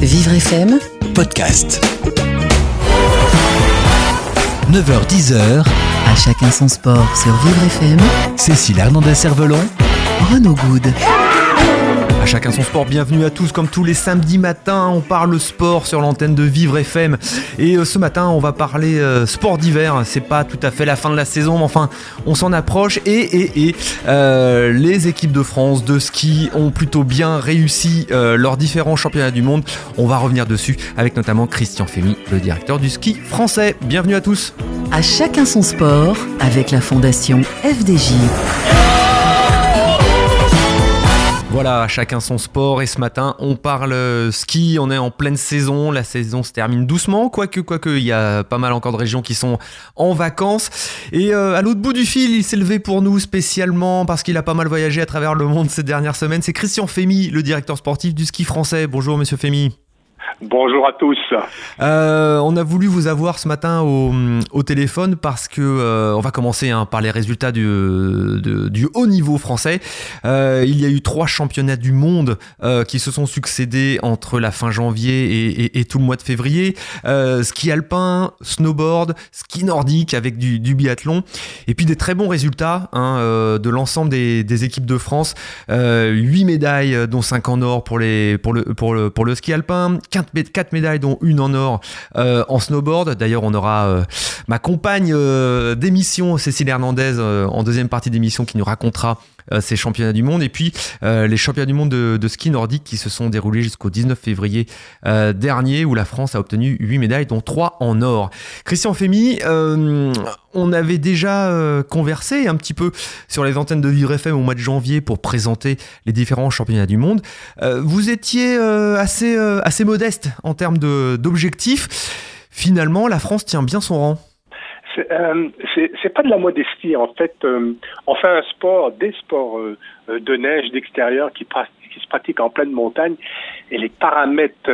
Vivre FM, podcast. 9h-10h, à chacun son sport sur Vivre FM, Cécile Hernandez-Cervelon, Renaud Good. Chacun son sport, bienvenue à tous. Comme tous les samedis matins, on parle sport sur l'antenne de Vivre FM. Et euh, ce matin, on va parler euh, sport d'hiver. C'est pas tout à fait la fin de la saison, mais enfin, on s'en approche. Et, et, et euh, les équipes de France de ski ont plutôt bien réussi leurs différents championnats du monde. On va revenir dessus avec notamment Christian Fémy, le directeur du ski français. Bienvenue à tous. À chacun son sport avec la fondation FDJ. Voilà, chacun son sport et ce matin on parle euh, ski, on est en pleine saison, la saison se termine doucement, quoique, quoique, il y a pas mal encore de régions qui sont en vacances. Et euh, à l'autre bout du fil, il s'est levé pour nous spécialement parce qu'il a pas mal voyagé à travers le monde ces dernières semaines. C'est Christian Fémy, le directeur sportif du ski français. Bonjour monsieur Fémy. Bonjour à tous. Euh, on a voulu vous avoir ce matin au, téléphone parce que euh, on va commencer hein, par les résultats du, haut niveau français. Euh, il y a eu trois championnats du monde qui se sont succédés entre la fin janvier et, tout le mois de février. Ski alpin, snowboard, ski nordique avec du, biathlon et puis des très bons résultats hein, de l'ensemble des, équipes de France. 8 médailles, dont 5 en or pour le ski alpin, 4, médailles, dont une en or euh, en snowboard. D'ailleurs, on aura euh, ma compagne euh, d'émission, Cécile Hernandez, euh, en deuxième partie d'émission, qui nous racontera ces championnats du monde. Et puis, euh, les championnats du monde de, de ski nordique qui se sont déroulés jusqu'au 19 février euh, dernier, où la France a obtenu 8 médailles, dont 3 en or. Christian euh, on avait déjà euh, conversé un petit peu sur les antennes de Vivre FM au mois de janvier pour présenter les différents championnats du monde. Euh, vous étiez euh, assez, euh, assez modeste en termes d'objectifs. Finalement, la France tient bien son rang. C'est euh, pas de la modestie en fait. euh, on fait un sport, des sports euh, euh, de neige, d'extérieur qui, se pratiquent en pleine montagne et les paramètres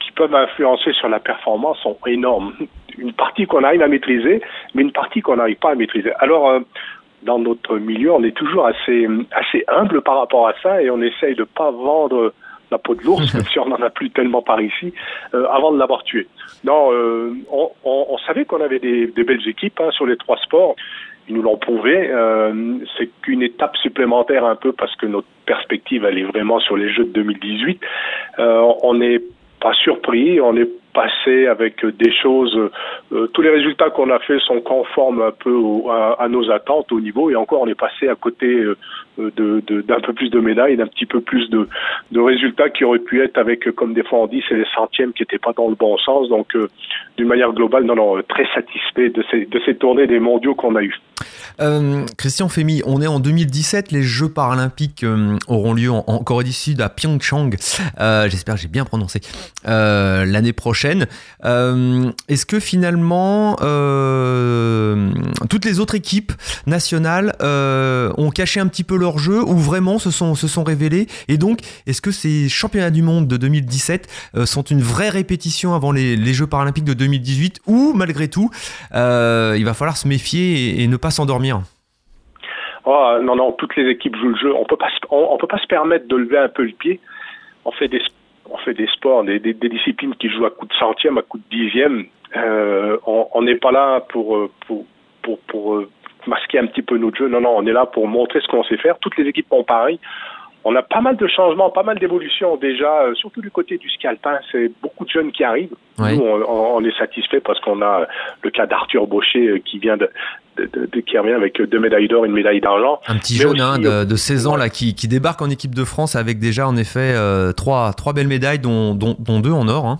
qui peuvent influencer sur la performance sont énormes. Une partie qu'on arrive à maîtriser, mais une partie qu'on n'arrive pas à maîtriser. Alors dans notre milieu, on est toujours assez assez humble par rapport à ça et on essaye de pas vendre la peau de l'ours, même si on n'en a plus tellement par ici, euh, avant de l'avoir tué. Non, euh, on, on- on savait qu'on avait des, des belles équipes hein, sur les trois sports. Ils nous l'ont prouvé. Euh, c'est qu'une étape supplémentaire un peu parce que notre perspective, elle est vraiment sur les Jeux de 2018. Euh, on n'est pas surpris. On est passé avec des choses. euh, tous les résultats qu'on a faits sont conformes un peu au- à, à nos attentes au niveau. Et encore, on est passé à côté euh, de- de- d'un peu plus de médailles, d'un petit peu plus de, résultats qui auraient pu être avec, euh, comme des fois on dit, c'est les centièmes qui n'étaient pas dans le bon sens. Donc, euh, d'une manière globale, non, non, euh, très satisfait de ces, de ces tournées des mondiaux qu'on a eues. Christian Fémy, on est en 2017, les Jeux paralympiques auront lieu en, Corée du Sud à Pyeongchang. J'espère que j'ai bien prononcé l'année prochaine. Est-ce que finalement toutes les autres équipes nationales ont caché un petit peu leur jeu ou vraiment se sont se sont révélées Et donc, est-ce que ces championnats du monde de 2017 euh, sont une vraie répétition avant les, les Jeux paralympiques de 2018 ou malgré tout euh, il va falloir se méfier et, ne pas s'endormir? Oh, non, non, toutes les équipes jouent le jeu. On peut pas, on, peut pas se permettre de lever un peu le pied. On fait des, on fait des sports, des, des, disciplines qui jouent à coup de centième, à coup de dixième. Euh, on n'est pas là pour, pour, pour, masquer un petit peu notre jeu. Non, non, on est là pour montrer ce qu'on sait faire. Toutes les équipes font pareil. On a pas mal de changements, pas mal d'évolutions déjà, euh, surtout du côté du ski alpin. C'est beaucoup de jeunes qui arrivent. Ouais. Nous, on, est satisfait parce qu'on a le cas d'Arthur Baucher euh, qui vient de, de, qui revient avec deux médailles d'or, une médaille d'argent. Un petit Mais jeune aussi, hein, euh, de, de 16 ans là, qui, qui débarque en équipe de France avec déjà en effet euh, trois, trois belles médailles, dont, dont, dont deux en or. hein.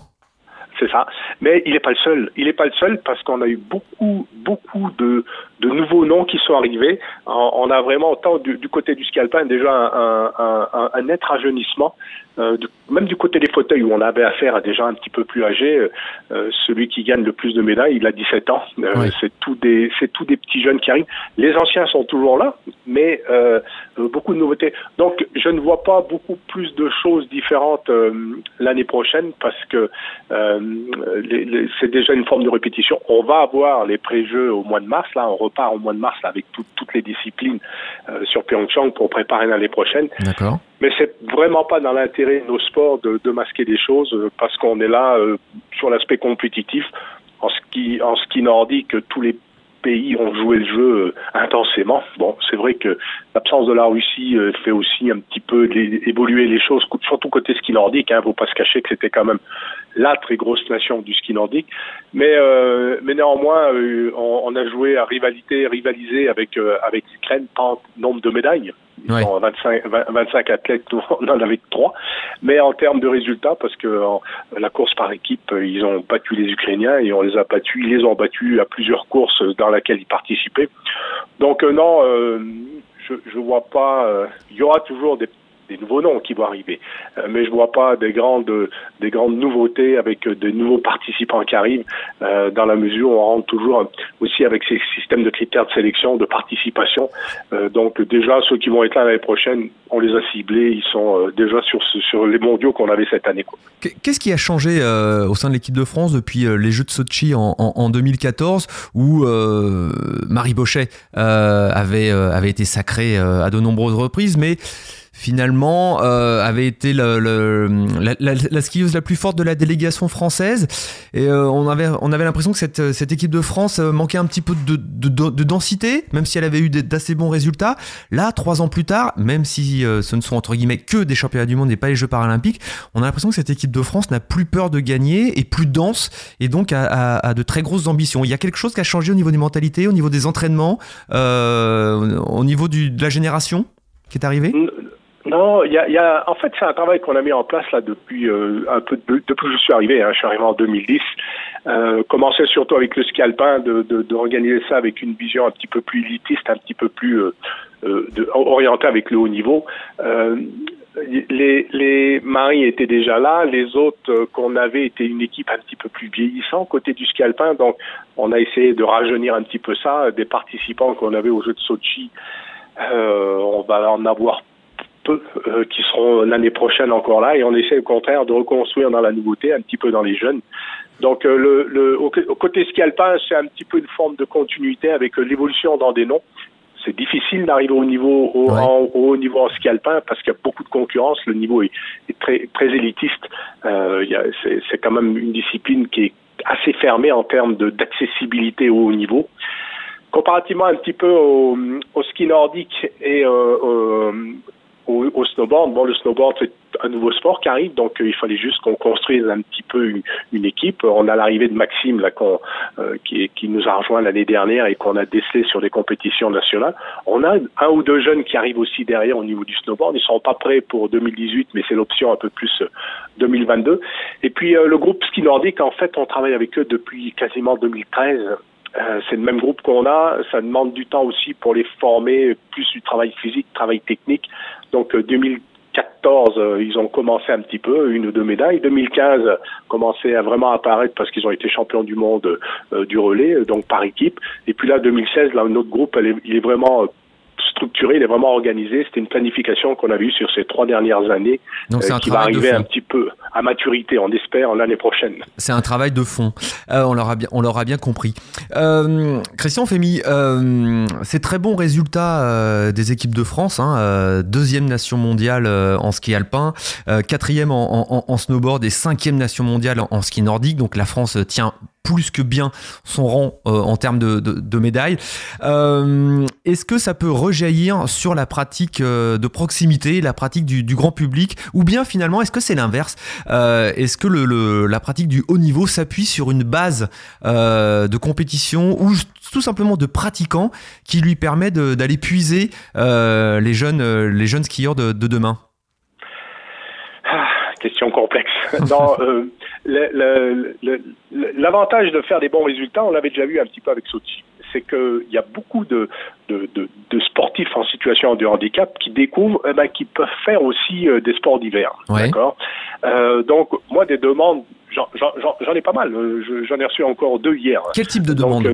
C'est ça. Mais il n'est pas le seul. Il n'est pas le seul parce qu'on a eu beaucoup, beaucoup de, nouveaux noms qui sont arrivés. On, a vraiment, autant du, côté du ski alpin, déjà un net rajeunissement. Euh, du- même du côté des fauteuils où on avait affaire à des gens un petit peu plus âgés, euh, celui qui gagne le plus de médailles, il a 17 ans. Euh, Oui. C'est tous des, c'est tous des petits jeunes qui arrivent. Les anciens sont toujours là, mais euh, euh, beaucoup de nouveautés. Donc, je ne vois pas beaucoup plus de choses différentes euh, l'année prochaine parce que euh, les- les- c'est déjà une forme de répétition. On va avoir les pré-jeux au mois de mars. Là, on repart au mois de mars là, avec tout- toutes les disciplines euh, sur Pyeongchang pour préparer l'année prochaine. D'accord. Mais c'est vraiment pas dans l'intérêt de nos sports de, de masquer des choses parce qu'on est là sur l'aspect compétitif. En ski, en ski nordique, tous les pays ont joué le jeu euh, intensément. Bon, c'est vrai que l'absence de la Russie euh, fait aussi un petit peu évoluer les choses, surtout côté ski nordique. Hein, faut pas se cacher que c'était quand même la très grosse nation du ski nordique. Mais euh, mais néanmoins, on, a joué à rivalité, rivaliser avec avec l'Ukraine par nombre de médailles. Ils 25, 25 athlètes, on en avait trois. Mais en termes de résultats, parce que la course par équipe, ils ont battu les Ukrainiens et on les a battus, ils les ont battus à plusieurs courses dans lesquelles ils participaient. Donc euh, non, euh, je, je vois pas. Euh, il y aura toujours des des nouveaux noms qui vont arriver. Euh, mais je vois pas des grandes, des grandes nouveautés avec de nouveaux participants qui arrivent euh, dans la mesure où on rentre toujours aussi avec ces systèmes de critères de sélection, de participation. Euh, donc déjà ceux qui vont être là l'année prochaine, on les a ciblés, ils sont déjà sur sur les mondiaux qu'on avait cette année. Qu'est-ce qui a changé au sein de l'équipe de France depuis les Jeux de Sochi en, en, 2014 où Marie Bochet avait avait été sacrée à de nombreuses reprises, mais finalement euh, avait été le, la, la, la, skieuse la plus forte de la délégation française. Et euh, on avait on avait l'impression que cette, cette équipe de France euh, manquait un petit peu de, de, de densité même si elle avait eu d'assez bons résultats. Là trois ans plus tard même si euh, ce ne sont entre guillemets que des championnats du monde et pas les Jeux paralympiques on a l'impression que cette équipe de France n'a plus peur de gagner et plus dense et donc a, a, de très grosses ambitions. Il y a quelque chose qui a changé au niveau des mentalités au niveau des entraînements au niveau du, de la génération qui est arrivée? Non, il y a, y a, en fait, c'est un travail qu'on a mis en place là depuis euh, un peu de, depuis que je suis arrivé. Hein, je suis arrivé en 2010. Euh, commençait surtout avec le ski alpin, de, de, d'organiser ça avec une vision un petit peu plus élitiste, un petit peu plus euh, euh de, orientée avec le haut niveau. Euh, les, les maris étaient déjà là, les autres euh, qu'on avait étaient une équipe un petit peu plus vieillissante côté du ski alpin, donc on a essayé de rajeunir un petit peu ça. Des participants qu'on avait aux Jeux de Sochi, on va en avoir peu euh, qui seront l'année prochaine encore là et on essaie au contraire de reconstruire dans la nouveauté, un petit peu dans les jeunes. Donc euh, le, le, au, côté ski alpin, c'est un petit peu une forme de continuité avec euh, l'évolution dans des noms. C'est difficile d'arriver au niveau au, haut niveau en ski alpin parce qu'il y a beaucoup de concurrence. Le niveau est, est très très élitiste. Euh, c'est quand même une discipline qui est assez fermée en termes d'accessibilité au haut niveau comparativement un petit peu au, au ski nordique et euh, au, snowboard. Bon, le snowboard, c'est un nouveau sport qui arrive, donc euh, il fallait juste qu'on construise un petit peu une, équipe. On a l'arrivée de Maxime, là, euh, qui, qui, nous a rejoint l'année dernière et qu'on a décelé sur des compétitions nationales. On a un ou deux jeunes qui arrivent aussi derrière au niveau du snowboard. Ils sont pas prêts pour 2018, mais c'est l'option un peu plus 2022. Euh, et puis le groupe ski nordique, en fait, on travaille avec eux depuis quasiment 2013 euh, c'est le même groupe qu'on a. Ça demande du temps aussi pour les former, plus du travail physique, travail technique. Donc 2014, euh, euh, ils ont commencé un petit peu, une ou deux médailles. 2015, commencé à vraiment apparaître parce qu'ils ont été champions du monde du relais, donc par équipe. Et puis là, 2016, là, notre groupe, il est vraiment structuré, il est vraiment organisé. C'était une planification qu'on a vue sur ces trois dernières années Donc euh, qui va arriver un petit peu à maturité, on espère, l'année prochaine. C'est un travail de fond. Euh, on l'aura bien, on l'aura bien compris. Euh, Christian Fémy, c'est très bon résultat des équipes de France. Hein, deuxième nation mondiale en ski alpin, quatrième en, en, snowboard et cinquième nation mondiale en ski nordique. Donc la France tient plus que bien son rang euh, en termes de, médailles. Euh, est-ce que ça peut rejaillir sur la pratique euh, de proximité, la pratique du, grand public, ou bien finalement est-ce que c'est l'inverse? Est-ce que la pratique du haut niveau s'appuie sur une base de compétition ou tout simplement de pratiquants qui lui permet d'aller puiser les, jeunes, les jeunes skieurs de, demain? Ah, Question complexe. L'avantage de faire des bons résultats, on l'avait déjà vu un petit peu avec Sochi, c'est qu'il y a beaucoup de, de, de, sportifs en situation de handicap qui découvrent eh ben, qu'ils peuvent faire aussi euh, des sports d'hiver. D'accord? Euh, donc moi des demandes, j'en ai pas mal. J'en ai reçu encore deux hier. Quel type de demande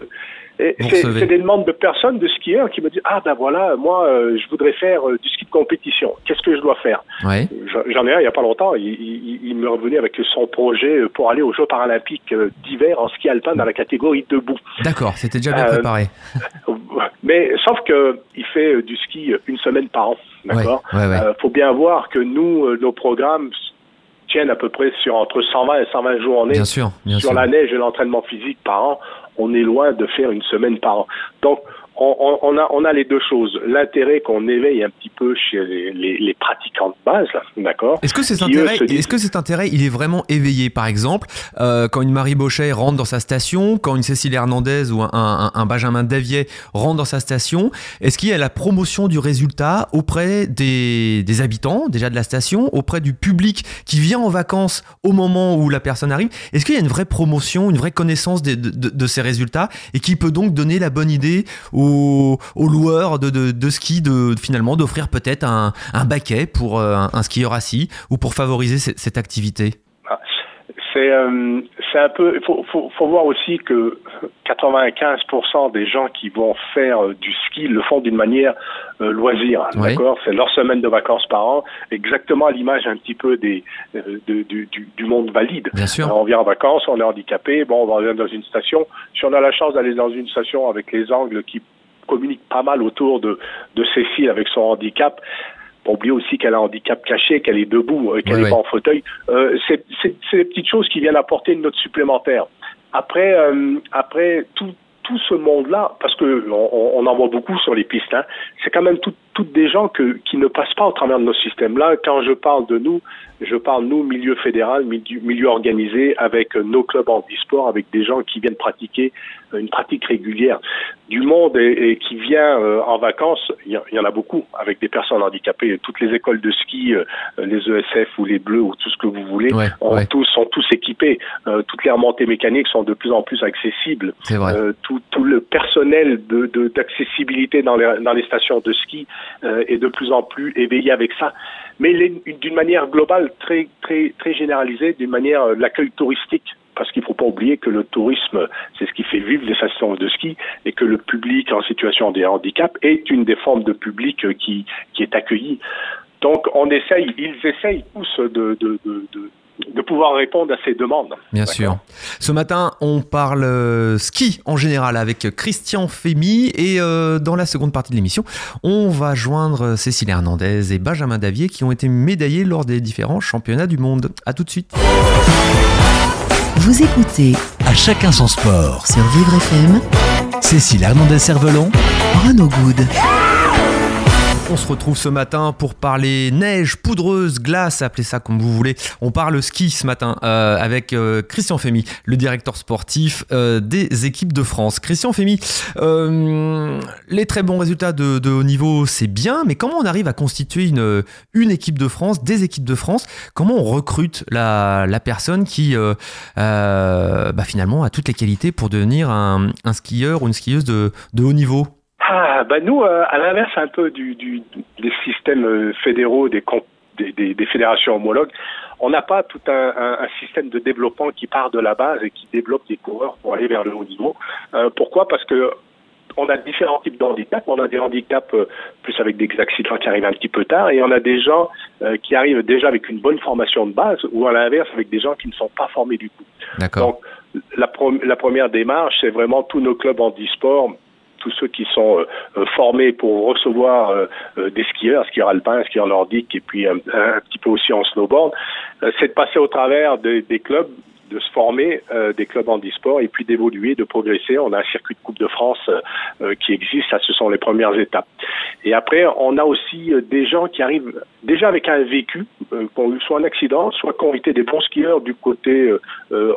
C'est des demandes de personnes, de skieurs, qui me disent Ah ben voilà, moi, euh, je voudrais faire euh, du ski de compétition. Qu'est-ce que je dois faire ouais. J'en ai un il n'y a pas longtemps. Il, il, me revenu avec son projet pour aller aux Jeux paralympiques d'hiver en ski alpin dans la catégorie debout. D'accord, c'était déjà bien préparé. Mais sauf que il fait du ski une semaine par an. D'accord. Il ouais, faut bien voir que nous, nos programmes tiennent à peu près sur entre 120 et 120 journées bien sûr, bien sur la neige et l'entraînement physique par an. On est loin de faire une semaine par an. On, on, a, on a les deux choses. L'intérêt qu'on éveille un petit peu chez les, les, les pratiquants de base, d'accord Est-ce que cet intérêt, est-ce que cet intérêt, il est vraiment éveillé Par exemple, euh, quand une Marie Bochet rentre dans sa station, quand une Cécile Hernandez ou un, un, un Benjamin Davier rentre dans sa station, est-ce qu'il y a la promotion du résultat auprès des, des habitants, déjà de la station, auprès du public qui vient en vacances au moment où la personne arrive? Est-ce qu'il y a une vraie promotion, une vraie connaissance de, de, de, de ces résultats et qui peut donc donner la bonne idée aux aux, loueurs de, de, ski de finalement d'offrir peut-être un, un, baquet pour euh, un, skieur assis ou pour favoriser cette, activité ah, C'est euh, un peu. Il faut, faut, faut, voir aussi que 95% des gens qui vont faire euh, du ski le font d'une manière loisir. D'accord? C'est leur semaine de vacances par an, exactement à l'image un petit peu des, du, monde valide. Bien sûr. on vient en vacances, on est handicapé, bon, on va dans une station. Si on a la chance d'aller dans une station avec les angles qui communique pas mal autour de, de Cécile avec son handicap. Pas oublier aussi qu'elle a un handicap caché, qu'elle est debout, euh, qu'elle n'est pas en fauteuil. Euh, c'est des petites choses qui viennent apporter une note supplémentaire. Après, euh, après tout, tout ce monde-là, parce que on, en voit beaucoup sur les pistes, hein, c'est quand même toutes des gens que, qui ne passent pas au travers de nos systèmes-là. Quand je parle de nous, je parle nous milieu fédéral, milieu, milieu organisé, avec nos clubs en sport, avec des gens qui viennent pratiquer une pratique régulière du monde et, qui vient euh, en vacances. Il y, en a beaucoup avec des personnes handicapées. Toutes les écoles de ski, euh, les ESF ou les Bleus ou tout ce que vous voulez, tous sont tous équipés. Euh, toutes les remontées mécaniques sont de plus en plus accessibles. Tout, tout, le personnel de d'accessibilité dans les dans les stations de ski est de plus en plus éveillé avec ça mais d'une manière globale, très, très, très généralisée, d'une manière l'accueil touristique parce qu'il ne faut pas oublier que le tourisme, c'est ce qui fait vivre les stations de ski et que le public en situation de handicap est une des formes de public qui, qui est accueilli. Donc on essaye, ils essayent tous de pouvoir répondre à ces demandes. Bien sûr. Ce matin, on parle euh, ski en général avec Christian Fémy et euh, dans la seconde partie de l'émission, on va joindre Cécile Hernandez et Benjamin Davier qui ont été médaillés lors des différents championnats du monde. A tout de suite. Vous écoutez À chacun son sport sur Vivre FM. Cécile Hernandez-Cervelon. Renaud Good. On se retrouve ce matin pour parler neige, poudreuse, glace, appelez ça comme vous voulez. On parle ski ce matin euh, avec euh, Christian Fémy, le directeur sportif euh, des équipes de France. Christian Fémy, les très bons résultats de, haut niveau, c'est bien, mais comment on arrive à constituer une, une équipe de France, des équipes de France? Comment on recrute la, la personne qui bah finalement a toutes les qualités pour devenir un, un skieur ou une skieuse de, de haut niveau? Ah, bah nous, euh, à l'inverse un peu du, du, des systèmes euh, fédéraux, des, des, des, fédérations homologues, on n'a pas tout un, un, système de développement qui part de la base et qui développe des coureurs pour aller vers le haut niveau. Euh, pourquoi? Parce que on a différents types de handicaps. On a des handicaps plus avec des accidents qui arrivent un petit peu tard, et on a des gens qui arrivent déjà avec une bonne formation de base, ou à l'inverse avec des gens qui ne sont pas formés du tout. Donc la, la première démarche, c'est vraiment tous nos clubs handisport tous ceux qui sont euh, euh, formés pour recevoir euh, des skieurs, skieurs alpins, skieurs nordiques et puis un, petit peu aussi en snowboard, c'est de passer au travers des clubs de se former euh, des clubs en e-sport et puis d'évoluer, de progresser. On a un circuit de Coupe de France euh, euh, qui existe, ça ce sont les premières étapes. Et après, on a aussi des gens qui arrivent déjà avec un vécu, qui ont eu soit un accident, soit qui ont été des bons skieurs du côté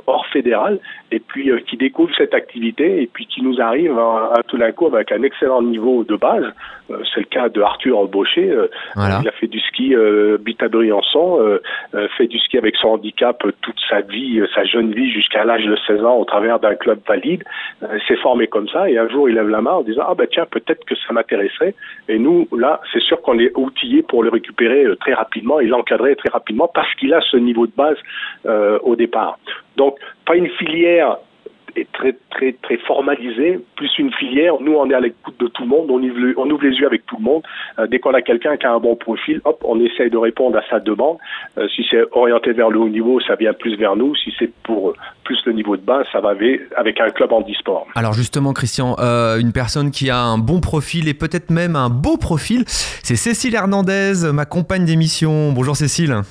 hors fédéral, et puis qui découvrent cette activité et puis qui nous arrivent à, tout d'un coup avec un excellent niveau de base. C'est le cas de Arthur Embauché. Il a fait du ski euh, Briançon, fait du ski avec son handicap toute sa vie, sa jeune vie jusqu'à l'âge de 16 ans au travers d'un club valide, euh, s'est formé comme ça et un jour il lève la main en disant ah ben tiens peut-être que ça m'intéresserait et nous là c'est sûr qu'on est outillé pour le récupérer euh, très rapidement et l'encadrer très rapidement parce qu'il a ce niveau de base euh, au départ. Donc pas une filière est très très très formalisé, plus une filière. Nous, on est à l'écoute de tout le monde, on ouvre, on ouvre les yeux avec tout le monde. Euh, dès qu'on a quelqu'un qui a un bon profil, hop, on essaye de répondre à sa demande. Euh, si c'est orienté vers le haut niveau, ça vient plus vers nous. Si c'est pour plus le niveau de base, ça va avec un club en e-sport. Alors justement, Christian, euh, une personne qui a un bon profil et peut-être même un beau profil, c'est Cécile Hernandez, ma compagne d'émission. Bonjour Cécile.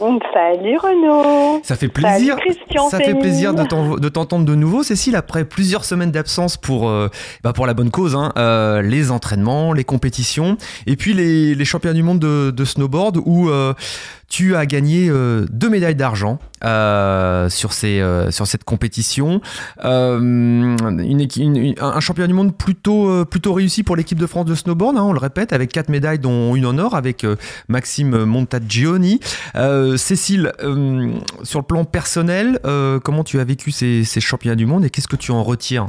Salut Renaud. Ça fait plaisir. Salut Christian ça fait plaisir de t'entendre de nouveau, Cécile, après plusieurs semaines d'absence pour, euh, bah pour la bonne cause, hein, euh, les entraînements, les compétitions, et puis les, les championnats du monde de, de snowboard où euh, tu as gagné euh, deux médailles d'argent euh, sur, ces, euh, sur cette compétition. Une, une, un championnat du monde plutôt, plutôt réussi pour l'équipe de France de snowboard, hein, on le répète, avec quatre médailles, dont une en or, avec Maxime Montagioni. Cécile, sur le plan personnel, comment tu as vécu ces, ces championnats du monde et qu'est-ce que tu en retires?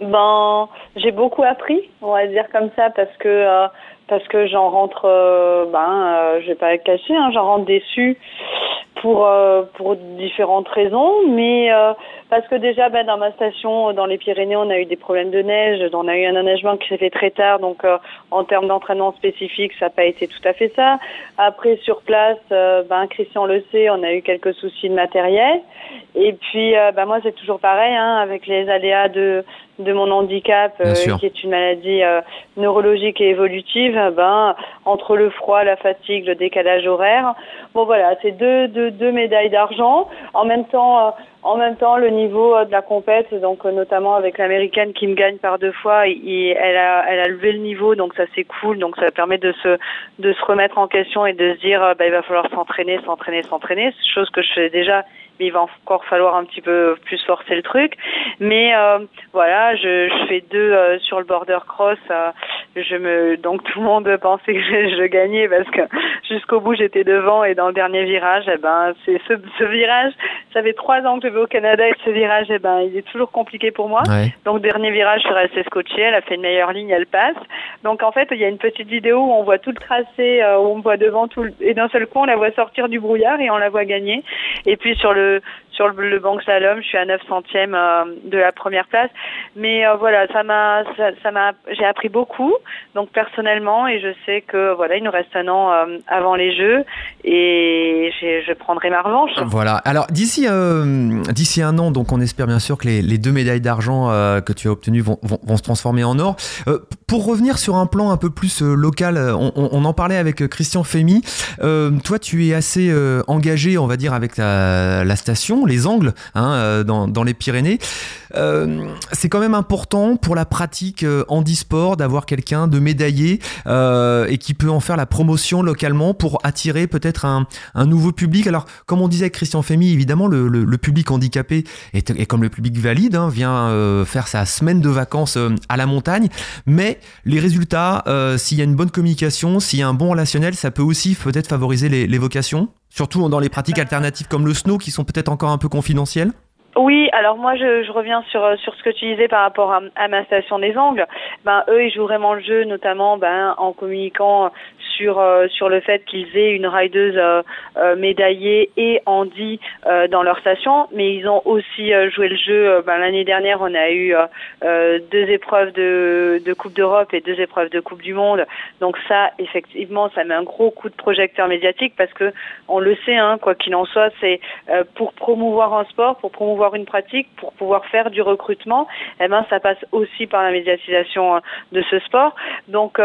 Ben, j'ai beaucoup appris, on va dire comme ça, parce que parce que j'en rentre, euh, ben, euh, je vais pas cacher, hein, j'en rentre déçu pour euh, pour différentes raisons, mais euh, parce que déjà, ben, dans ma station, dans les Pyrénées, on a eu des problèmes de neige, on a eu un enneigement qui s'est fait très tard, donc en termes d'entraînement spécifique, ça n'a pas été tout à fait ça. Après, sur place, ben, Christian le sait, on a eu quelques soucis de matériel, et puis, ben, moi, c'est toujours pareil, hein, avec les aléas de de mon handicap, euh, qui est une maladie euh, neurologique et évolutive, ben entre le froid, la fatigue, le décalage horaire, bon voilà, c'est deux, deux, deux médailles d'argent. En même temps, euh, en même temps, le niveau de la compète, donc notamment avec l'américaine qui me gagne par deux fois, elle a, elle a levé le niveau, donc ça c'est cool, donc ça permet de se, de se remettre en question et de se dire, bah, il va falloir s'entraîner, s'entraîner, s'entraîner, chose que je fais déjà mais il va encore falloir un petit peu plus forcer le truc. Mais euh, voilà, je, je, fais deux euh, sur le border cross. Euh, je me donc tout le monde pensait que je, je gagnais parce que jusqu'au bout j'étais devant et dans le dernier virage, eh ben c'est ce, ce, virage. Ça fait trois ans que je vais au Canada et ce virage, eh ben il est toujours compliqué pour moi. Donc dernier virage, je suis restée scotchée. Elle a fait une meilleure ligne, elle passe. Donc en fait, il y a une petite vidéo où on voit tout le tracé, où on voit devant tout le... et d'un seul coup on la voit sortir du brouillard et on la voit gagner. Et puis sur le sur le, le banc slalom, je suis à 9 centièmes euh, de la première place. Mais euh, voilà, ça m'a, ça, m'a, j'ai appris beaucoup, donc personnellement, et je sais que voilà, il nous reste un an euh, avant les Jeux, et je prendrai ma revanche. Voilà. Alors d'ici, d'ici un an, donc on espère bien sûr que les, deux médailles d'argent que tu as obtenues vont, vont, se transformer en or. pour revenir sur un plan un peu plus local, on, en parlait avec Christian Fémy. toi, tu es assez engagé, on va dire, avec la station, les angles hein, euh, dans, les Pyrénées. Euh, c'est quand même important pour la pratique euh, handisport d'avoir quelqu'un de médaillé et qui peut en faire la promotion localement pour attirer peut-être un, nouveau public. Alors, comme on disait Christian Fémy, évidemment, le, public handicapé est, est, comme le public valide, hein, vient faire sa semaine de vacances à la montagne, mais les résultats, s'il y a une bonne communication, s'il y a un bon relationnel, ça peut aussi peut-être favoriser les, les vocations Surtout dans les pratiques alternatives comme le snow qui sont peut-être encore un peu confidentielles oui, alors moi je, reviens sur sur ce que tu disais par rapport à, à, ma station des Angles. Ben eux ils jouent vraiment le jeu, notamment ben en communiquant sur euh, sur le fait qu'ils aient une rideuse euh, euh, médaillée et handi dans leur station, mais ils ont aussi joué le jeu. Ben, L'année dernière, on a eu deux épreuves de, de Coupe d'Europe et deux épreuves de Coupe du Monde. Donc ça, effectivement, ça met un gros coup de projecteur médiatique parce que on le sait, hein, quoi qu'il en soit, c'est pour promouvoir un sport, pour promouvoir une pratique, pour pouvoir faire du recrutement. Eh ben, ça passe aussi par la médiatisation de ce sport. Donc,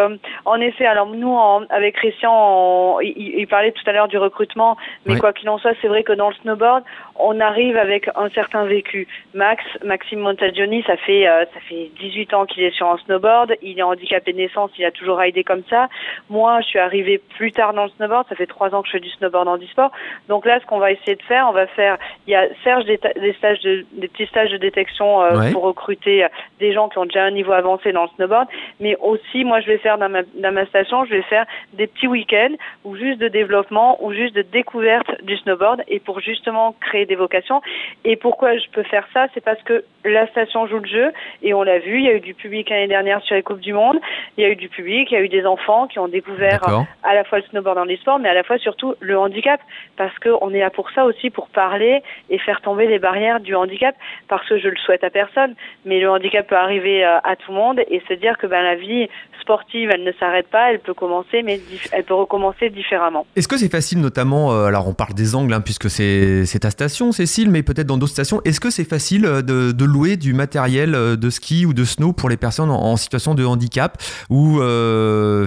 en effet, alors nous, en, avec Christian, il, parlait tout à l'heure du recrutement, mais quoi qu'il en soit, c'est vrai que dans le snowboard, on arrive avec un certain vécu. Max, Maxime Montagioni, ça fait euh, ça fait 18 ans qu'il est sur un snowboard, il est handicapé de naissance, il a toujours ridé comme ça. Moi, je suis arrivée plus tard dans le snowboard, ça fait trois ans que je fais du snowboard en e-sport. Donc là, ce qu'on va essayer de faire, on va faire, il y a Serge des, stages de, des petits stages de détection euh, pour recruter des gens qui ont déjà un niveau avancé dans le snowboard, mais aussi, moi, je vais faire dans ma, dans ma station, je vais faire des petits week-ends ou juste de développement ou juste de découverte du snowboard et pour justement créer des vocations. Et pourquoi je peux faire ça? C'est parce que la station joue le jeu. Et on l'a vu, il y a eu du public l'année dernière sur les Coupes du Monde, il y a eu du public, il y a eu des enfants qui ont découvert à la fois le snowboard dans les sports, mais à la fois surtout le handicap. Parce qu'on est là pour ça aussi, pour parler et faire tomber les barrières du handicap. Parce que je le souhaite à personne, mais le handicap peut arriver euh, à tout le monde. Et se dire que ben, la vie sportive, elle ne s'arrête pas, elle peut commencer, mais elle peut recommencer différemment. Est-ce que c'est facile, notamment, euh, alors on parle des angles, hein, puisque c'est ta station, Cécile, mais peut-être dans d'autres stations, est-ce que c'est facile euh, de, louer du matériel de ski ou de snow pour les personnes en, situation de handicap, ou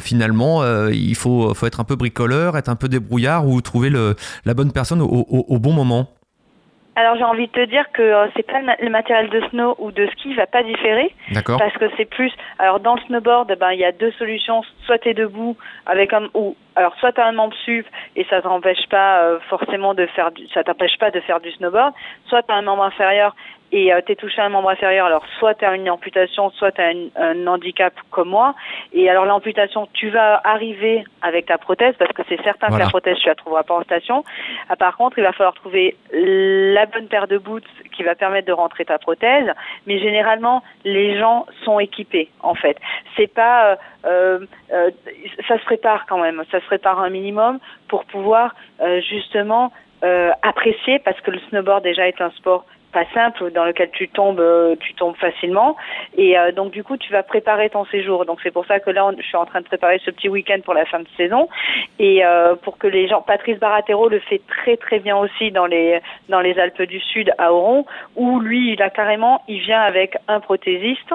finalement il faut, faut être un peu bricoleur, être un peu débrouillard ou trouver le, la bonne personne au bon moment? Alors j'ai envie de te dire que euh, c'est pas le matériel de snow ou de ski va pas différer. D'accord. Parce que c'est plus. Alors dans le snowboard, ben il y a deux solutions. Soit tu es debout avec un ou alors soit tu as un membre sup et ça t'empêche pas euh, forcément de faire du, ça t'empêche pas de faire du snowboard. Soit tu as un membre inférieur et euh, tu es touché à un membre inférieur, alors soit tu as une amputation, soit tu as un handicap comme moi. Et alors l'amputation, tu vas arriver avec ta prothèse parce que c'est certain que la prothèse, tu la trouveras pas en station. Ah, par contre, il va falloir trouver la bonne paire de boots qui va permettre de rentrer ta prothèse. Mais généralement, les gens sont équipés en fait. C'est pas, euh, euh, ça se prépare quand même, ça se prépare un minimum pour pouvoir euh, justement apprécier parce que le snowboard déjà est un sport pas simple dans lequel tu tombes euh, tu tombes facilement. Et euh, donc du coup tu vas préparer ton séjour. Donc c'est pour ça que là je suis en train de préparer ce petit week-end pour la fin de saison. Et euh, pour que les gens Patrice Baratero le fait très très bien aussi dans les dans les Alpes du Sud à Oron où lui il a carrément il vient avec un prothésiste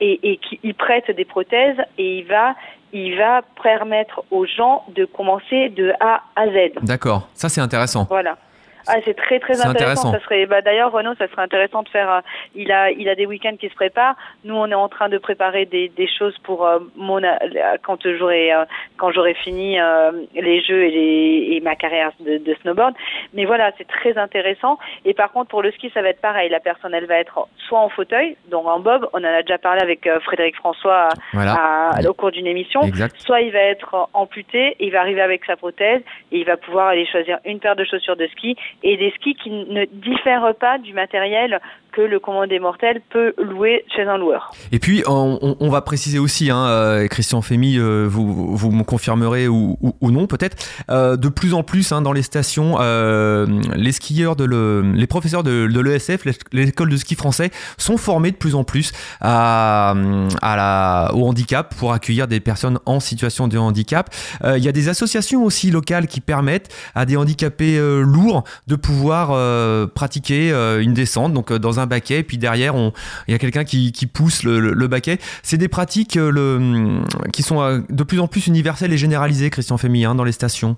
et, et qui il prête des prothèses et il va il va permettre aux gens de commencer de A à Z. D'accord, ça c'est intéressant. Voilà. Ah, c'est très très intéressant. Ça serait, bah, d'ailleurs, Renaud, ça serait intéressant de faire. Euh, il a, il a des week-ends qui se préparent. Nous, on est en train de préparer des, des choses pour euh, mon quand j'aurai euh, quand j'aurai fini les jeux et, les, et ma carrière de, de snowboard. Mais voilà, c'est très intéressant. Et par contre, pour le ski, ça va être pareil. La personne, elle va être soit en fauteuil, donc en bob. On en a déjà parlé avec Frédéric François au cours d'une émission. Soit il va être amputé, il va arriver avec sa prothèse et il va pouvoir aller choisir une paire de chaussures de ski et des skis qui ne diffèrent pas du matériel que le commandé mortel peut louer chez un loueur. Et puis, on, va préciser aussi, hein, euh, Christian Fémy, euh, vous, vous me confirmerez ou, non peut-être, euh, de plus en plus hein, dans les stations, les skieurs, de le, les professeurs de, de l'ESF, l'école de ski français, sont formés de plus en plus à, à la, au handicap pour accueillir des personnes en situation de handicap. Il y a des associations aussi locales qui permettent à des handicapés lourds de pouvoir pratiquer une descente, donc dans un baquet, puis derrière, il y a quelqu'un qui, pousse le, baquet. C'est des pratiques euh, le, qui sont euh, de plus en plus universelles et généralisées, Christian Fémy, hein, dans les stations.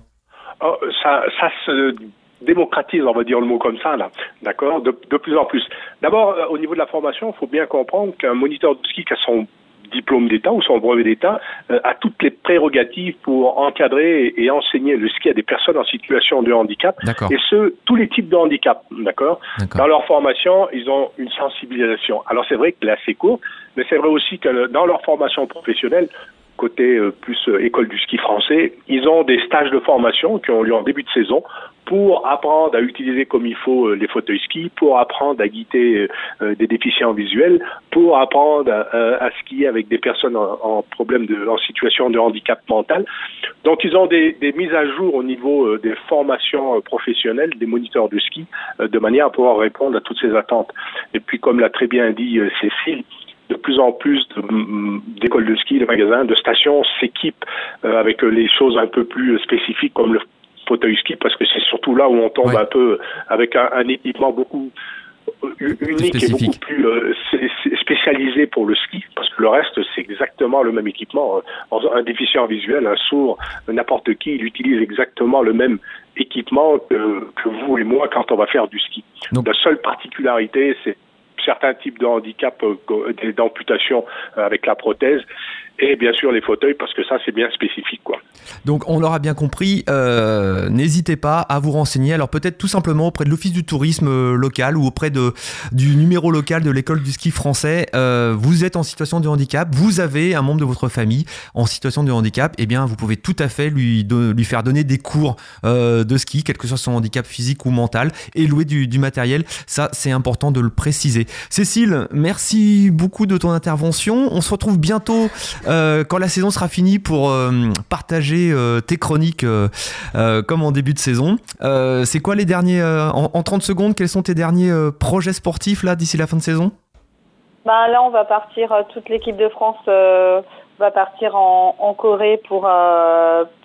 Oh, ça, ça se démocratise, on va dire le mot comme ça, là, d'accord, de, de, plus en plus. D'abord, euh, au niveau de la formation, il faut bien comprendre qu'un moniteur de ski qui a son diplôme d'État ou son brevet d'État euh, a toutes les prérogatives pour encadrer et, enseigner le ski à des personnes en situation de handicap et ce tous les types de handicap d'accord? Dans leur formation ils ont une sensibilisation. Alors c'est vrai que là c'est court mais c'est vrai aussi que dans leur formation professionnelle côté euh, plus euh, école du ski français, ils ont des stages de formation qui ont lieu en début de saison pour apprendre à utiliser comme il faut euh, les fauteuils ski, pour apprendre à guider des déficients visuels, pour apprendre à, skier avec des personnes en, problème de, en situation de handicap mental. Donc ils ont des, des mises à jour au niveau des formations professionnelles des moniteurs de ski de manière à pouvoir répondre à toutes ces attentes. Et puis comme l'a très bien dit Cécile, de plus en plus d'écoles de ski, de magasins, de stations s'équipent euh, avec les choses un peu plus spécifiques comme le fauteuil ski parce que c'est surtout là où on tombe un peu avec un, équipement beaucoup unique et beaucoup plus euh, spécialisé pour le ski, parce que le reste, c'est exactement le même équipement. Un déficient visuel, un sourd, n'importe qui, il utilise exactement le même équipement que, que, vous et moi quand on va faire du ski. La seule particularité, c'est certains types de handicap, euh, d'amputation euh, avec la prothèse. Et bien sûr les fauteuils parce que ça c'est bien spécifique quoi. Donc on l'aura bien compris, euh, n'hésitez pas à vous renseigner. Alors peut-être tout simplement auprès de l'office du tourisme euh, local ou auprès de, du numéro local de l'école du ski français. Euh, vous êtes en situation de handicap, vous avez un membre de votre famille en situation de handicap, et eh bien vous pouvez tout à fait lui, lui faire donner des cours de ski, quel que soit son handicap physique ou mental, et louer du, du matériel. Ça c'est important de le préciser. Cécile, merci beaucoup de ton intervention. On se retrouve bientôt euh, quand la saison sera finie pour euh, partager euh, tes chroniques comme en début de saison. c'est quoi les derniers, en, 30 secondes, quels sont tes derniers projets sportifs là d'ici la fin de saison? Bah, Là, on va partir, toute l'équipe de France va partir en, Corée pour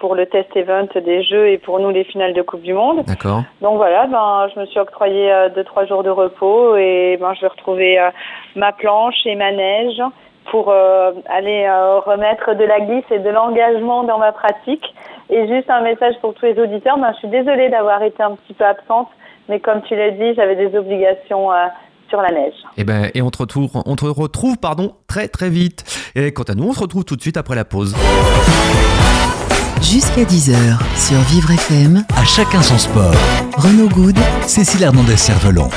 pour le test event des Jeux et pour nous les finales de Coupe du Monde. D'accord. Donc voilà, ben je me suis octroyé deux trois jours de repos et ben je vais retrouver ma planche et ma neige pour euh, aller euh, remettre de la glisse et de l'engagement dans ma pratique. Et juste un message pour tous les auditeurs, ben, je suis désolée d'avoir été un petit peu absente, mais comme tu l'as dit, j'avais des obligations euh, sur la neige. Et, eh ben, et on te retrouve, on te retrouve pardon, très très vite. Et quant à nous, on se retrouve tout de suite après la pause. Jusqu'à 10h sur Vivre FM. À chacun son sport. Renaud Good. Cécile Hernandez-Cervelon.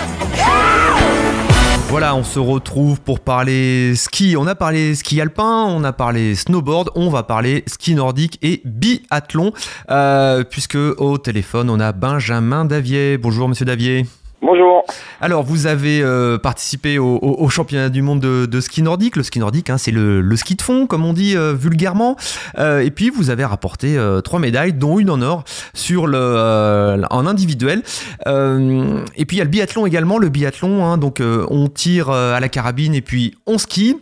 Voilà, on se retrouve pour parler ski. On a parlé ski alpin, on a parlé snowboard, on va parler ski nordique et biathlon, euh, puisque au téléphone on a Benjamin Davier. Bonjour Monsieur Davier. Bonjour. Alors, vous avez euh, participé au, championnat du monde de, ski nordique. Le ski nordique, hein, c'est le, ski de fond, comme on dit euh, vulgairement. Euh, et puis, vous avez rapporté trois médailles, dont une en or sur le, en individuel. et puis, il y a le biathlon également. Le biathlon, hein, donc on tire à la carabine et puis on skie.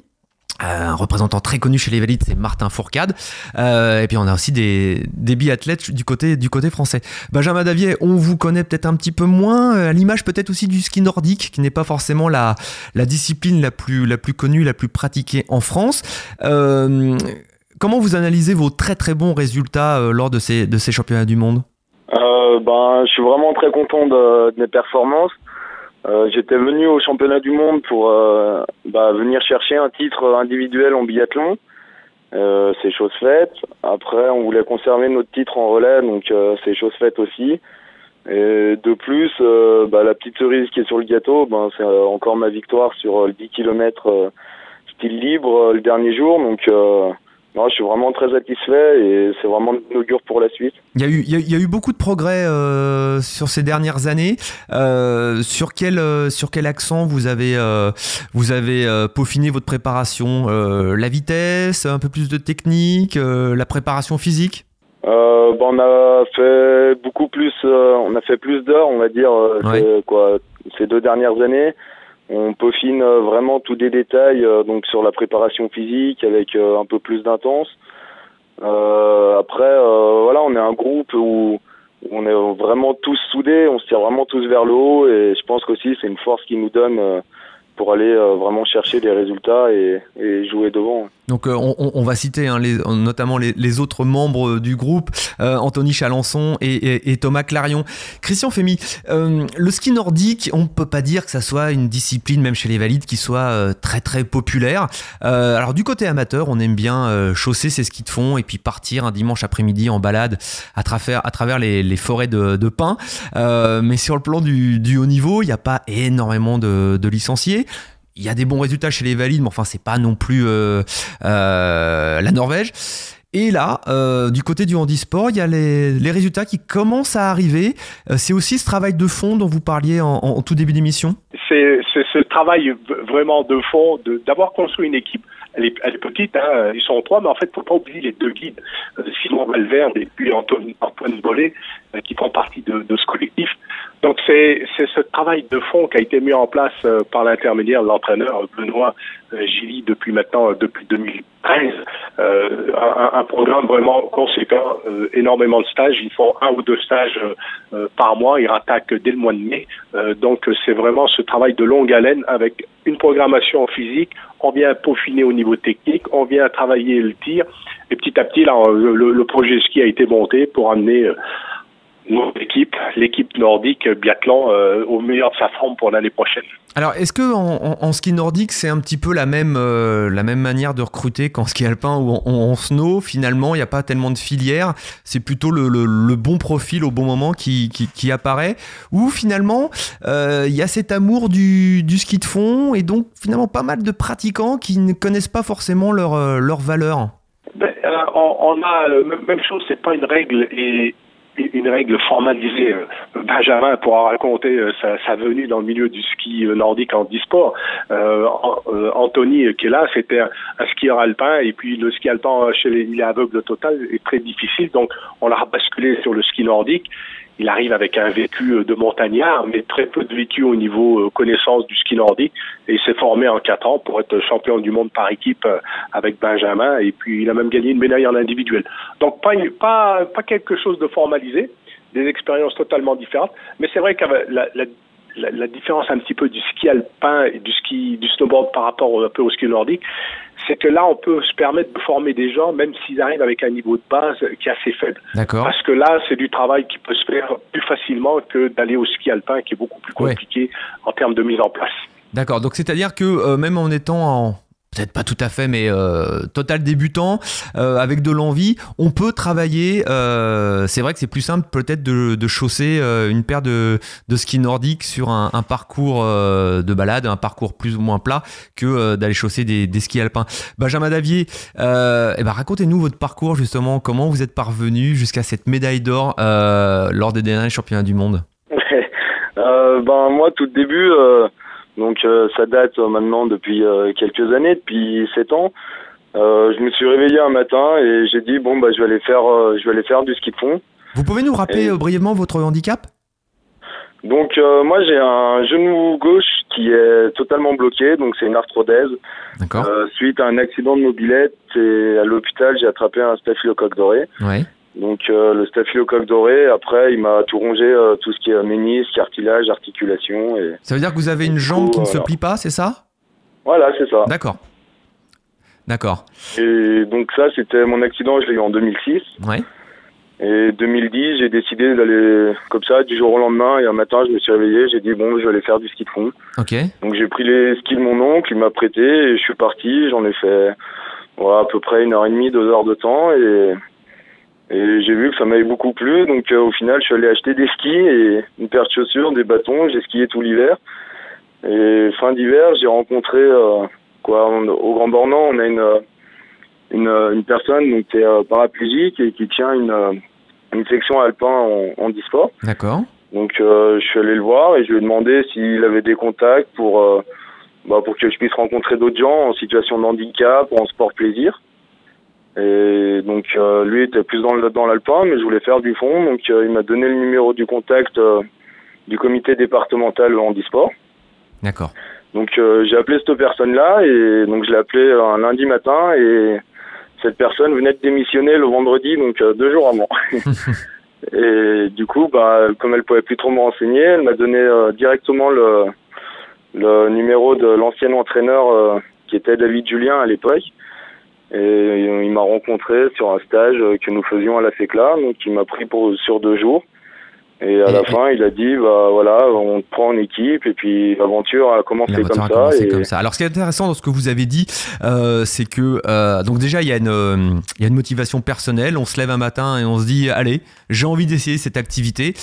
Euh, un représentant très connu chez les Valides, c'est Martin Fourcade. Euh, et puis on a aussi des, des biathlètes du côté, du côté français. Benjamin Davier, on vous connaît peut-être un petit peu moins, euh, à l'image peut-être aussi du ski nordique, qui n'est pas forcément la, la discipline la plus, la plus connue, la plus pratiquée en France. comment vous analysez vos très très bons résultats lors de ces, de ces championnats du monde? Ben, Je suis vraiment très content de, de mes performances. Euh, j'étais venu au championnat du monde pour euh, bah, venir chercher un titre individuel en biathlon. Euh, c'est chose faite. Après, on voulait conserver notre titre en relais, donc c'est chose faite aussi. Et de plus, bah, la petite cerise qui est sur le gâteau, ben, c'est encore ma victoire sur le 10 km style libre le dernier jour. Donc non, je suis vraiment très satisfait et c'est vraiment inaugure pour la suite. Il y a eu, il y a, eu beaucoup de progrès euh, sur ces dernières années. Euh, sur quel, euh, sur quel accent vous avez, euh, vous avez euh, peaufiné votre préparation La vitesse, un peu plus de technique, la préparation physique? Bon, on a fait beaucoup plus, on a fait plus d'heures, on va dire, quoi, ces deux dernières années. On peaufine euh, vraiment tous des détails euh, donc sur la préparation physique avec euh, un peu plus d'intense. après, voilà, on est un groupe où on est vraiment tous soudés, on se tire vraiment tous vers le haut et je pense qu'aussi c'est une force qui nous donne pour aller vraiment chercher des résultats et, jouer devant. Donc euh, on, va citer hein, notamment les, autres membres du groupe, euh, Anthony Chalençon et, Thomas Clarion. Christian Fémy, le ski nordique, on ne peut pas dire que ça soit une discipline, même chez les valides, qui soit très très populaire. alors du côté amateur, on aime bien chausser ses skis de fond et puis partir un dimanche après-midi en balade à travers, à travers les, forêts de, pins. mais sur le plan du, haut niveau, il n'y a pas énormément de licenciés. Il y a des bons résultats chez les valides, mais enfin, c'est pas non plus euh, euh, la Norvège. Et là, euh, du côté du handisport, il y a les, résultats qui commencent à arriver. c'est aussi ce travail de fond dont vous parliez en, tout début d'émission? C'est ce travail vraiment de fond, d'avoir construit une équipe. Elle est, elle est petite, hein, ils sont trois, mais en fait, faut pas oublier les deux guides, Simon Valverde et puis Antoine, Antoine Bollet, qui font partie de, de ce collectif. Donc c'est ce travail de fond qui a été mis en place euh, par l'intermédiaire de l'entraîneur Benoît euh, Gilly depuis maintenant euh, 2013. un, un, programme vraiment conséquent, énormément de stages. Ils font un ou deux stages par mois. Ils rattaquent dès le mois de mai. donc c'est vraiment ce travail de longue haleine avec une programmation physique. On vient peaufiner au niveau technique. On vient travailler le tir. Et petit à petit, là, le, le projet ski a été monté pour amener notre équipe, l'équipe nordique biathlon, au meilleur de sa forme pour l'année prochaine. Alors, est-ce que en, ski nordique, c'est un petit peu la même, la même manière de recruter qu'en ski alpin ou en, snow? Finalement, il n'y a pas tellement de filières, c'est plutôt le, bon profil au bon moment qui, qui, apparaît. Ou finalement, il y a cet amour du, du, ski de fond et donc finalement pas mal de pratiquants qui ne connaissent pas forcément leur, leur valeur. Ben, on, a même chose, c'est pas une règle et une règle formalisée. Euh, Benjamin pourra raconter euh, sa, venue dans le milieu du ski euh, nordique en disport. Euh, Anthony, qui est là, c'était un, skieur alpin, et puis le ski alpin chez les, il est aveugle total est très difficile, donc on l'a basculé sur le ski nordique il arrive avec un vécu euh, de montagnard, mais très peu de vécu au niveau euh, connaissance du ski nordique. Et il s'est formé en quatre ans pour être champion du monde par équipe euh, avec Benjamin. Et puis il a même gagné une médaille en individuel. Donc pas, pas, pas quelque chose de formalisé, des expériences totalement différentes. Mais c'est vrai que la, la, la, différence un petit peu du ski alpin et du ski du snowboard par rapport un peu au ski nordique, c'est que là, on peut se permettre de former des gens, même s'ils arrivent avec un niveau de base qui est assez faible. D'accord. Parce que là, c'est du travail qui peut se faire plus facilement que d'aller au ski alpin, qui est beaucoup plus compliqué en termes de mise en place. D'accord. Donc, c'est-à-dire que euh, même en étant en peut-être pas tout à fait, mais euh, total débutant, euh, avec de l'envie, on peut travailler. Euh, c'est vrai que c'est plus simple peut-être de, de chausser une paire de, de ski nordique sur un, parcours de balade, un parcours plus ou moins plat, que d'aller chausser des, des, skis alpins. Benjamin Davier, eh ben, racontez-nous votre parcours justement, comment vous êtes parvenu jusqu'à cette médaille d'or lors des derniers championnats du monde? ben moi, tout début. Euh, ça date euh, maintenant depuis euh, quelques années, depuis sept ans. je me suis réveillé un matin et j'ai dit bon bah je vais aller faire je vais aller faire du ski de fond. Vous pouvez nous rappeler brièvement votre handicap? Donc moi j'ai un genou gauche qui est totalement bloqué, donc c'est une arthrodèse. D'accord. suite à un accident de mobilette et à l'hôpital j'ai attrapé un staphylocoque doré. Ouais. Donc euh, le staphylocoque doré, après il m'a tout rongé, euh, tout ce qui est ménisque, cartilage, articulation. Et... Ça veut dire que vous avez une jambe qui ne se plie pas, c'est ça? Voilà, c'est ça. D'accord. D'accord. Et donc ça, c'était mon accident, je l'ai eu en 2006. Ouais. Et 2010, j'ai décidé d'aller comme ça du jour au lendemain. Et un matin, je me suis réveillé, j'ai dit bon, je vais aller faire du ski de fond. Ok. Donc j'ai pris les skis de mon oncle, il m'a prêté et je suis parti. J'en ai fait voilà, à peu près une heure et demie, deux heures de temps et et j'ai vu que ça m'avait beaucoup plu, donc euh, au final, je suis allé acheter des skis et une paire de chaussures, des bâtons. J'ai skié tout l'hiver. Et fin d'hiver, j'ai rencontré euh, quoi au Grand Bornand, on a une une, une personne donc qui est euh, paraplégique et qui tient une une section alpin en, en disport. D'accord. Donc je suis allé le voir et je lui ai demandé s'il avait des contacts pour bah, pour que je puisse rencontrer d'autres gens en situation de handicap ou en sport plaisir. Et donc euh, lui était plus dans dans l'alpin, mais je voulais faire du fond, donc euh, il m'a donné le numéro du contact euh, du comité départemental handisport. D'accord. Donc j'ai appelé cette personne-là et donc je l'ai appelé un lundi matin et cette personne venait de démissionner le vendredi, donc deux jours avant. et du coup, bah comme elle pouvait plus trop me renseigner, elle m'a donné directement le le numéro de l'ancien entraîneur qui était David Julien à l'époque. Et il m'a rencontré sur un stage que nous faisions à la FECLA, donc il m'a pris pour sur deux jours. Et à la fin, il a dit, bah voilà, on te prend en équipe et puis l'aventure a commencé comme ça. Et... comme ça. Alors, ce qui est intéressant dans ce que vous avez dit, euh, c'est que euh, donc déjà il y a une euh, il y a une motivation personnelle. On se lève un matin et on se dit, allez, j'ai envie d'essayer cette activité.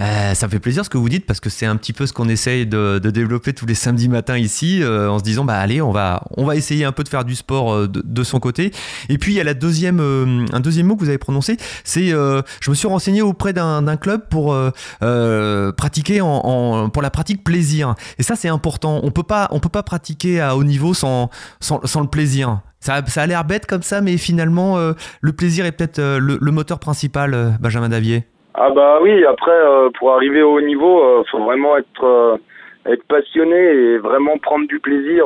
Euh, ça me fait plaisir ce que vous dites parce que c'est un petit peu ce qu'on essaye de, de, développer tous les samedis matins ici, euh, en se disant, bah allez, on va on va essayer un peu de faire du sport euh, de, de son côté. Et puis il y a la deuxième un deuxième mot que vous avez prononcé, c'est je me suis renseigné auprès d'un club pour euh, euh, pratiquer pour la pratique plaisir. Et ça, c'est important. On peut pas, on peut pas pratiquer à haut niveau sans, sans, le plaisir. Ça, ça a l'air bête comme ça, mais finalement, euh, le plaisir est peut-être le, moteur principal, Benjamin Davier. Ah bah oui, après, pour arriver au haut niveau, faut vraiment être, être passionné et vraiment prendre du plaisir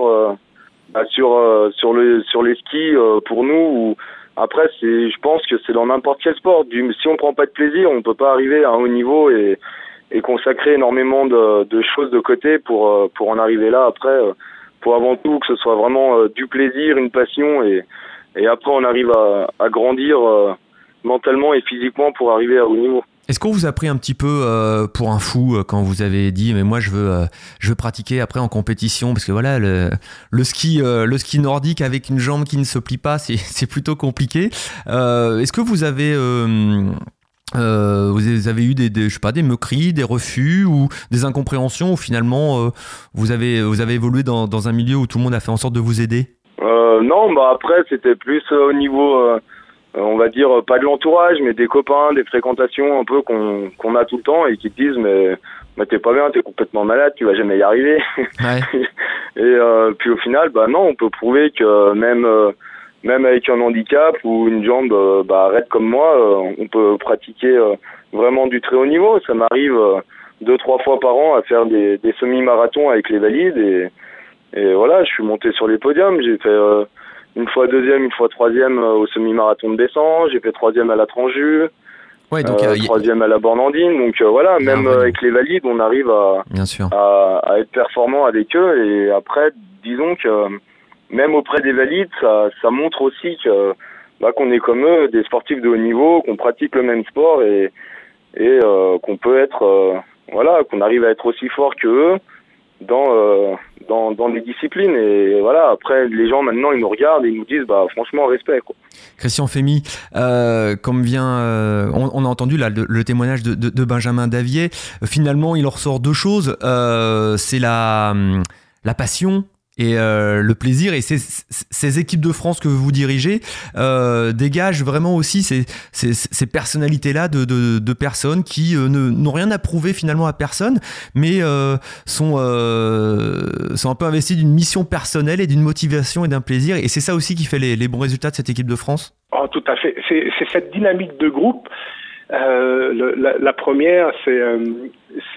bah, sur, sur, le, sur les skis pour nous. Ou, après, c'est, je pense que c'est dans n'importe quel sport. Du, si on prend pas de plaisir, on peut pas arriver à un haut niveau et, et consacrer énormément de, de, choses de côté pour euh, pour en arriver là. Après, pour euh, avant tout que ce soit vraiment euh, du plaisir, une passion et et après on arrive à, à grandir mentalement et physiquement pour arriver à haut niveau. Est-ce qu'on vous a pris un petit peu euh, pour un fou euh, quand vous avez dit mais moi je veux euh, je veux pratiquer après en compétition parce que voilà le, le ski le ski nordique avec une jambe qui ne se plie pas c'est, plutôt compliqué. Est-ce que vous avez vous avez eu des, des, je sais pas des moqueries, des refus ou des incompréhensions ou finalement vous avez vous avez évolué dans, dans un milieu où tout le monde a fait en sorte de vous aider? Non bah après c'était plus au niveau euh, on va dire pas de l'entourage, mais des copains, des fréquentations un peu qu'on qu'on a tout le temps et qui te disent mais mais t'es pas bien, t'es complètement malade, tu vas jamais y arriver. Ouais. et euh, puis au final, bah non, on peut prouver que même euh, même avec un handicap ou une jambe euh, bah, arrête comme moi, on peut pratiquer vraiment du très haut niveau. Ça m'arrive deux trois fois par an à faire des, des semi-marathons avec les valides et et voilà, je suis monté sur les podiums, j'ai fait une fois deuxième, une fois troisième euh, au semi-marathon de descente. J'ai fait troisième à la Tranju. Ouais, donc, euh, troisième à la Bornandine. Donc euh, voilà, même avec les valides, on arrive à, Bien sûr. à, à être performant avec eux. Et après, disons que même auprès des valides, ça, ça montre aussi que bah, qu'on est comme eux, des sportifs de haut niveau, qu'on pratique le même sport et, et qu'on peut être, voilà, qu'on arrive à être aussi fort que eux dans, euh, dans, dans les disciplines. Et voilà, après, les gens maintenant, ils nous regardent et ils nous disent, bah, franchement, respect. Quoi. Christian Fémy, euh, comme vient, euh, on, a entendu là le, témoignage de, de, de, Benjamin Davier, finalement, il en ressort deux choses. c'est la, la passion et euh, le plaisir et ces, ces, équipes de France que vous dirigez euh, dégagent vraiment aussi ces, ces, ces personnalités-là de, de, de, personnes qui euh, n'ont rien à prouver finalement à personne, mais euh, sont, euh, sont un peu investies d'une mission personnelle et d'une motivation et d'un plaisir. Et c'est ça aussi qui fait les, les, bons résultats de cette équipe de France? Oh, Tout à fait. C'est cette dynamique de groupe. Le, la, la, première, c'est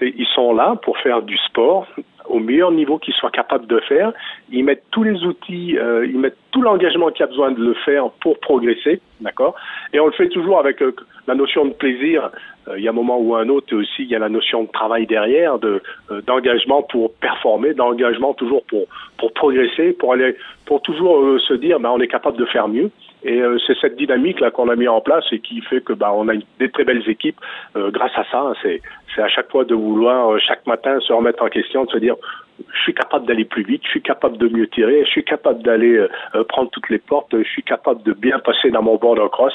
ils sont là pour faire du sport, au meilleur niveau qu'ils soient capables de faire. Ils mettent tous les outils, euh, ils mettent tout l'engagement qu'il y a besoin de le faire pour progresser, d'accord? Et on le fait toujours avec euh, la notion de plaisir. Euh, il y a un moment ou un autre aussi, il y a la notion de travail derrière, de d'engagement pour performer, d'engagement toujours pour pour progresser, pour aller, pour toujours se dire, ben on est capable de faire mieux. Et euh, c'est cette dynamique là qu'on a mis en place et qui fait que bah on a des très belles équipes euh, grâce à ça. C'est c'est à chaque fois de vouloir euh, chaque matin se remettre en question, de se dire je suis capable d'aller plus vite, je suis capable de mieux tirer, je suis capable d'aller prendre toutes les portes, je suis capable de bien passer dans mon border cross.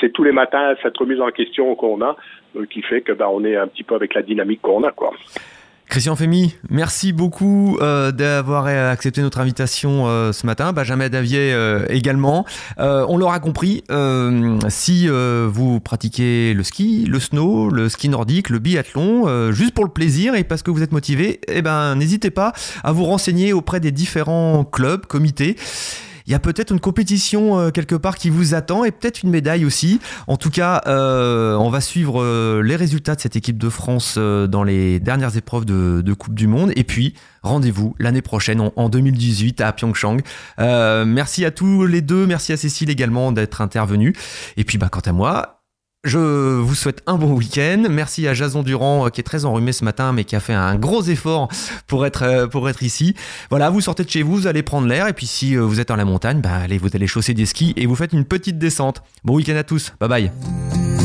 c'est tous les matins cette remise en question qu'on a qui fait que bah on est un petit peu avec la dynamique qu'on a quoi. Christian Fémy, merci beaucoup euh, d'avoir accepté notre invitation euh, ce matin. Benjamin Davier euh, également. Euh, on l'aura compris, euh, si vous pratiquez le ski, le snow, le ski nordique, le biathlon, juste pour le plaisir et parce que vous êtes motivé, eh ben, n'hésitez pas à vous renseigner auprès des différents clubs, comités il y a peut-être une compétition euh, quelque part qui vous attend et peut-être une médaille aussi. En tout cas, euh, on va suivre euh, les résultats de cette équipe de France dans les dernières épreuves de, Coupe du Monde. Et puis, rendez-vous l'année prochaine, en, en, 2018, à Pyeongchang. merci à tous les deux. Merci à Cécile également d'être intervenue. Et puis, bah, quant à moi, je vous souhaite un bon week-end. Merci à Jason Durand euh, qui est très enrhumé ce matin mais qui a fait un gros effort pour être, euh, pour être ici. Voilà, vous sortez de chez vous, vous allez prendre l'air et puis si euh, vous êtes dans la montagne, bah, allez, vous allez chausser des skis et vous faites une petite descente. Bon week-end à tous. Bye bye.